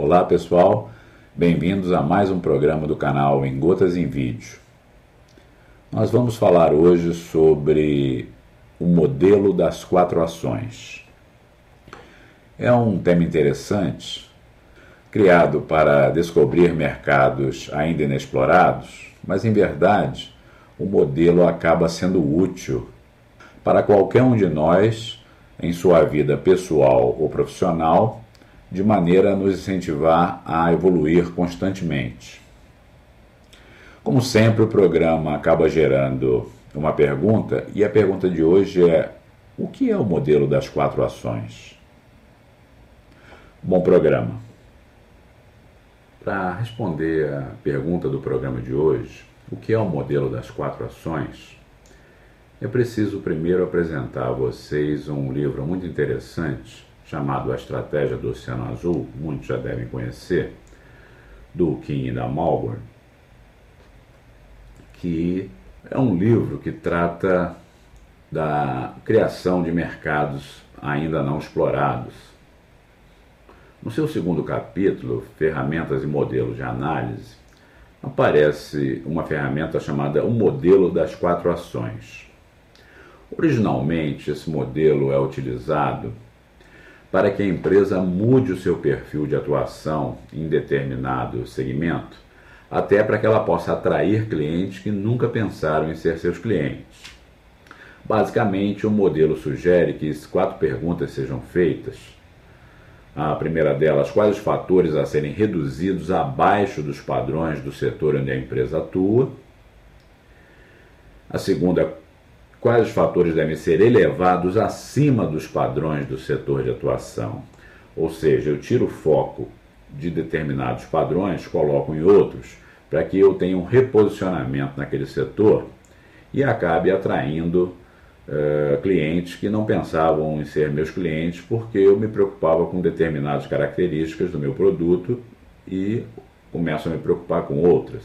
Olá pessoal, bem-vindos a mais um programa do canal Em Gotas em Vídeo. Nós vamos falar hoje sobre o modelo das quatro ações. É um tema interessante, criado para descobrir mercados ainda inexplorados, mas em verdade o modelo acaba sendo útil para qualquer um de nós em sua vida pessoal ou profissional, de maneira a nos incentivar a evoluir constantemente. Como sempre, o programa acaba gerando uma pergunta, e a pergunta de hoje é: o que é o modelo das quatro ações? Bom programa. Para responder a pergunta do programa de hoje, o que é o modelo das quatro ações? É preciso primeiro apresentar a vocês um livro muito interessante chamado A Estratégia do Oceano Azul, muitos já devem conhecer, do Kim e da Malborn, que é um livro que trata da criação de mercados ainda não explorados. No seu segundo capítulo, Ferramentas e Modelos de Análise, aparece uma ferramenta chamada o modelo das quatro ações. Originalmente, esse modelo é utilizado para que a empresa mude o seu perfil de atuação em determinado segmento, até para que ela possa atrair clientes que nunca pensaram em ser seus clientes. Basicamente, o modelo sugere que quatro perguntas sejam feitas. A primeira delas, quais os fatores a serem reduzidos abaixo dos padrões do setor onde a empresa atua? A segunda, quais os fatores devem ser elevados acima dos padrões do setor de atuação. Ou seja, eu tiro o foco de determinados padrões, coloco em outros, para que eu tenha um reposicionamento naquele setor e acabe atraindo uh, clientes que não pensavam em ser meus clientes porque eu me preocupava com determinadas características do meu produto e começo a me preocupar com outras.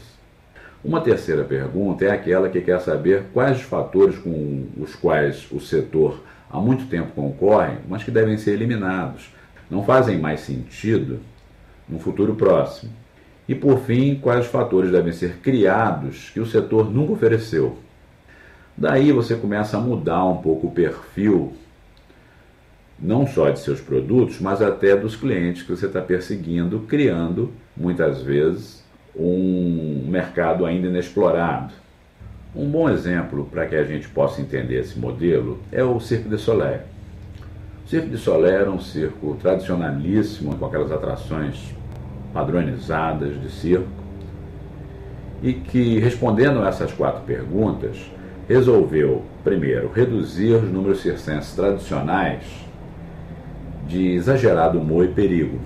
Uma terceira pergunta é aquela que quer saber quais os fatores com os quais o setor há muito tempo concorre, mas que devem ser eliminados, não fazem mais sentido no futuro próximo. E por fim, quais fatores devem ser criados que o setor nunca ofereceu. Daí você começa a mudar um pouco o perfil, não só de seus produtos, mas até dos clientes que você está perseguindo, criando muitas vezes um mercado ainda inexplorado. Um bom exemplo para que a gente possa entender esse modelo é o Cirque du Soleil. O Cirque du Soleil era um circo tradicionalíssimo, com aquelas atrações padronizadas de circo, e que, respondendo a essas quatro perguntas, resolveu, primeiro, reduzir os números circenses tradicionais de exagerado humor e perigo,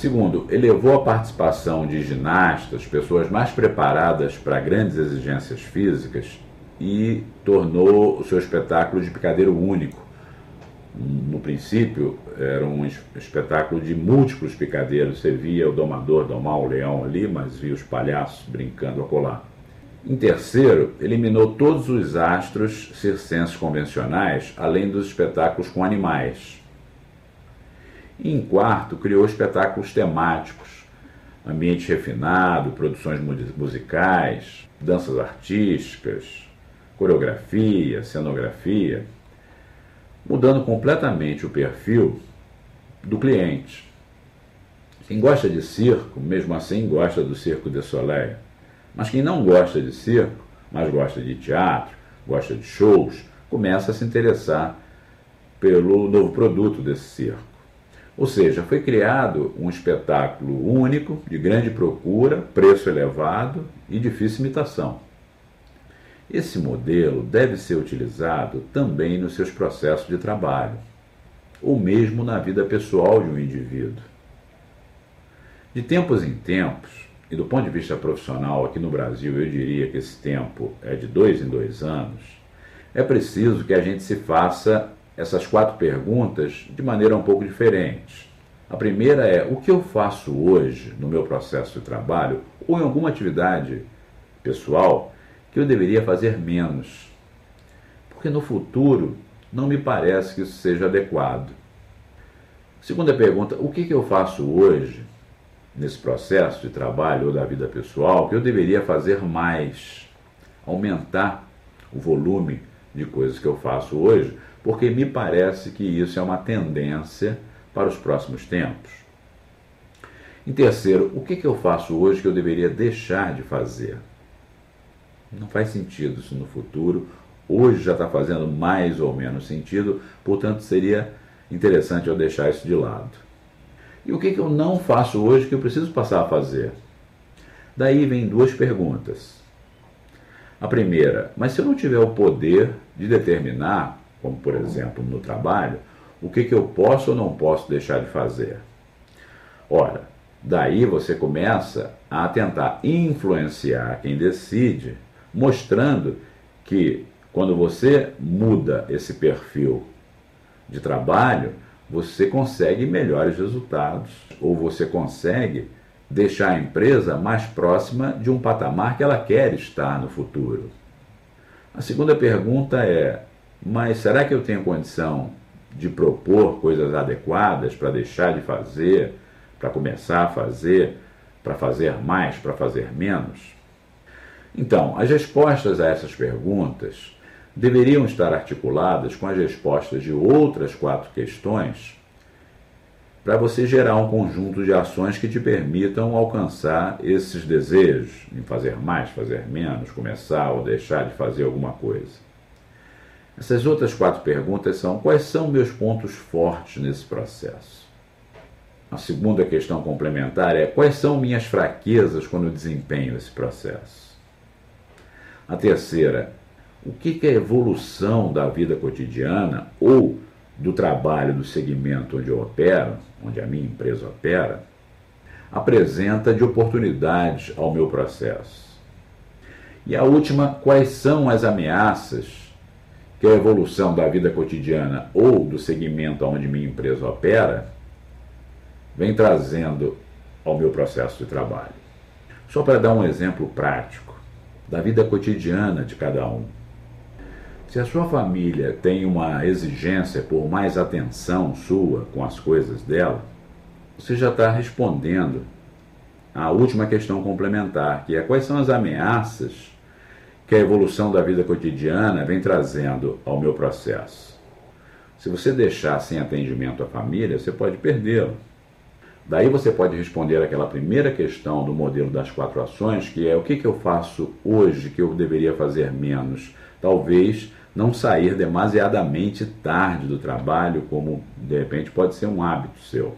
Segundo, elevou a participação de ginastas, pessoas mais preparadas para grandes exigências físicas, e tornou o seu espetáculo de picadeiro único. No princípio, era um espetáculo de múltiplos picadeiros. Você via o domador domar o leão ali, mas via os palhaços brincando a colar. Em terceiro, eliminou todos os astros circenses convencionais, além dos espetáculos com animais. E em quarto, criou espetáculos temáticos, ambiente refinado, produções musicais, danças artísticas, coreografia, cenografia, mudando completamente o perfil do cliente. Quem gosta de circo, mesmo assim gosta do Circo de Soleil. Mas quem não gosta de circo, mas gosta de teatro, gosta de shows, começa a se interessar pelo novo produto desse circo. Ou seja, foi criado um espetáculo único, de grande procura, preço elevado e difícil imitação. Esse modelo deve ser utilizado também nos seus processos de trabalho, ou mesmo na vida pessoal de um indivíduo. De tempos em tempos, e do ponto de vista profissional aqui no Brasil, eu diria que esse tempo é de dois em dois anos, é preciso que a gente se faça essas quatro perguntas de maneira um pouco diferente. A primeira é: o que eu faço hoje no meu processo de trabalho ou em alguma atividade pessoal que eu deveria fazer menos? Porque no futuro não me parece que isso seja adequado. Segunda pergunta: o que, eu faço hoje nesse processo de trabalho ou da vida pessoal que eu deveria fazer mais, aumentar o volume de coisas que eu faço hoje, porque me parece que isso é uma tendência para os próximos tempos. Em terceiro, o que, que eu faço hoje que eu deveria deixar de fazer? Não faz sentido isso no futuro. Hoje já está fazendo mais ou menos sentido, portanto seria interessante eu deixar isso de lado. E o que, que eu não faço hoje que eu preciso passar a fazer? Daí vem duas perguntas. A primeira, mas se eu não tiver o poder de determinar, como por exemplo no trabalho, o que, que eu posso ou não posso deixar de fazer? Ora, daí você começa a tentar influenciar quem decide, mostrando que quando você muda esse perfil de trabalho, você consegue melhores resultados ou você consegue deixar a empresa mais próxima de um patamar que ela quer estar no futuro. A segunda pergunta é: mas será que eu tenho condição de propor coisas adequadas para deixar de fazer, para começar a fazer, para fazer mais, para fazer menos? Então, as respostas a essas perguntas deveriam estar articuladas com as respostas de outras quatro questões para você gerar um conjunto de ações que te permitam alcançar esses desejos em fazer mais, fazer menos, começar ou deixar de fazer alguma coisa. Essas outras quatro perguntas são: quais são meus pontos fortes nesse processo? A segunda questão complementar é: quais são minhas fraquezas quando desempenho esse processo? A terceira, o que é a evolução da vida cotidiana ou do trabalho do segmento onde eu opero, onde a minha empresa opera, apresenta de oportunidades ao meu processo? E a última, quais são as ameaças que a evolução da vida cotidiana ou do segmento onde minha empresa opera vem trazendo ao meu processo de trabalho? Só para dar um exemplo prático da vida cotidiana de cada um. Se a sua família tem uma exigência por mais atenção sua com as coisas dela, você já está respondendo à última questão complementar, que é quais são as ameaças que a evolução da vida cotidiana vem trazendo ao meu processo. Se você deixar sem atendimento a família, você pode perdê-lo. Daí você pode responder aquela primeira questão do modelo das quatro ações, que é o que, que eu faço hoje que eu deveria fazer menos? Talvez não sair demasiadamente tarde do trabalho, como de repente pode ser um hábito seu.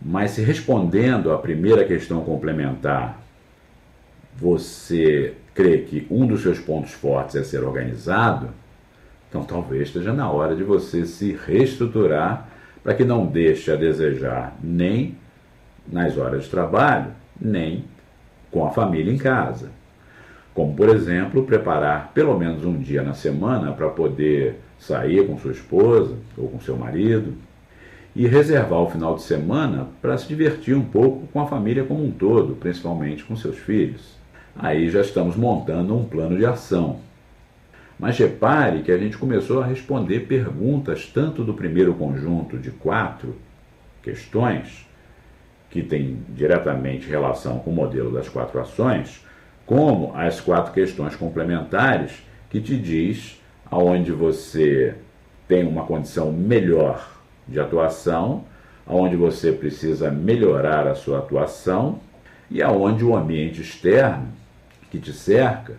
Mas se respondendo à primeira questão complementar, você crê que um dos seus pontos fortes é ser organizado, então talvez esteja na hora de você se reestruturar para que não deixe a desejar nem nas horas de trabalho, nem com a família em casa como por exemplo preparar pelo menos um dia na semana para poder sair com sua esposa ou com seu marido e reservar o final de semana para se divertir um pouco com a família como um todo, principalmente com seus filhos. Aí já estamos montando um plano de ação. Mas repare que a gente começou a responder perguntas tanto do primeiro conjunto de quatro questões, que tem diretamente relação com o modelo das quatro ações, como as quatro questões complementares que te diz aonde você tem uma condição melhor de atuação, aonde você precisa melhorar a sua atuação e aonde o ambiente externo que te cerca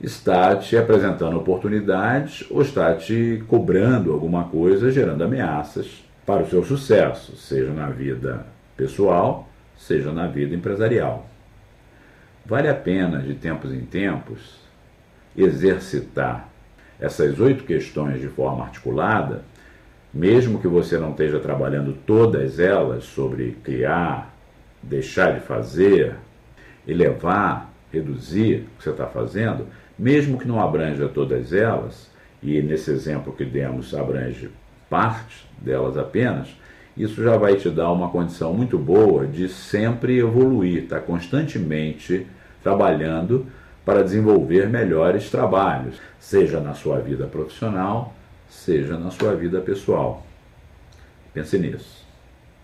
está te apresentando oportunidades ou está te cobrando alguma coisa, gerando ameaças para o seu sucesso, seja na vida pessoal, seja na vida empresarial. Vale a pena, de tempos em tempos, exercitar essas oito questões de forma articulada, mesmo que você não esteja trabalhando todas elas sobre criar, deixar de fazer, elevar, reduzir o que você está fazendo, mesmo que não abranja todas elas, e nesse exemplo que demos abrange parte delas apenas, isso já vai te dar uma condição muito boa de sempre evoluir, estar tá constantemente trabalhando para desenvolver melhores trabalhos, seja na sua vida profissional, seja na sua vida pessoal. Pense nisso.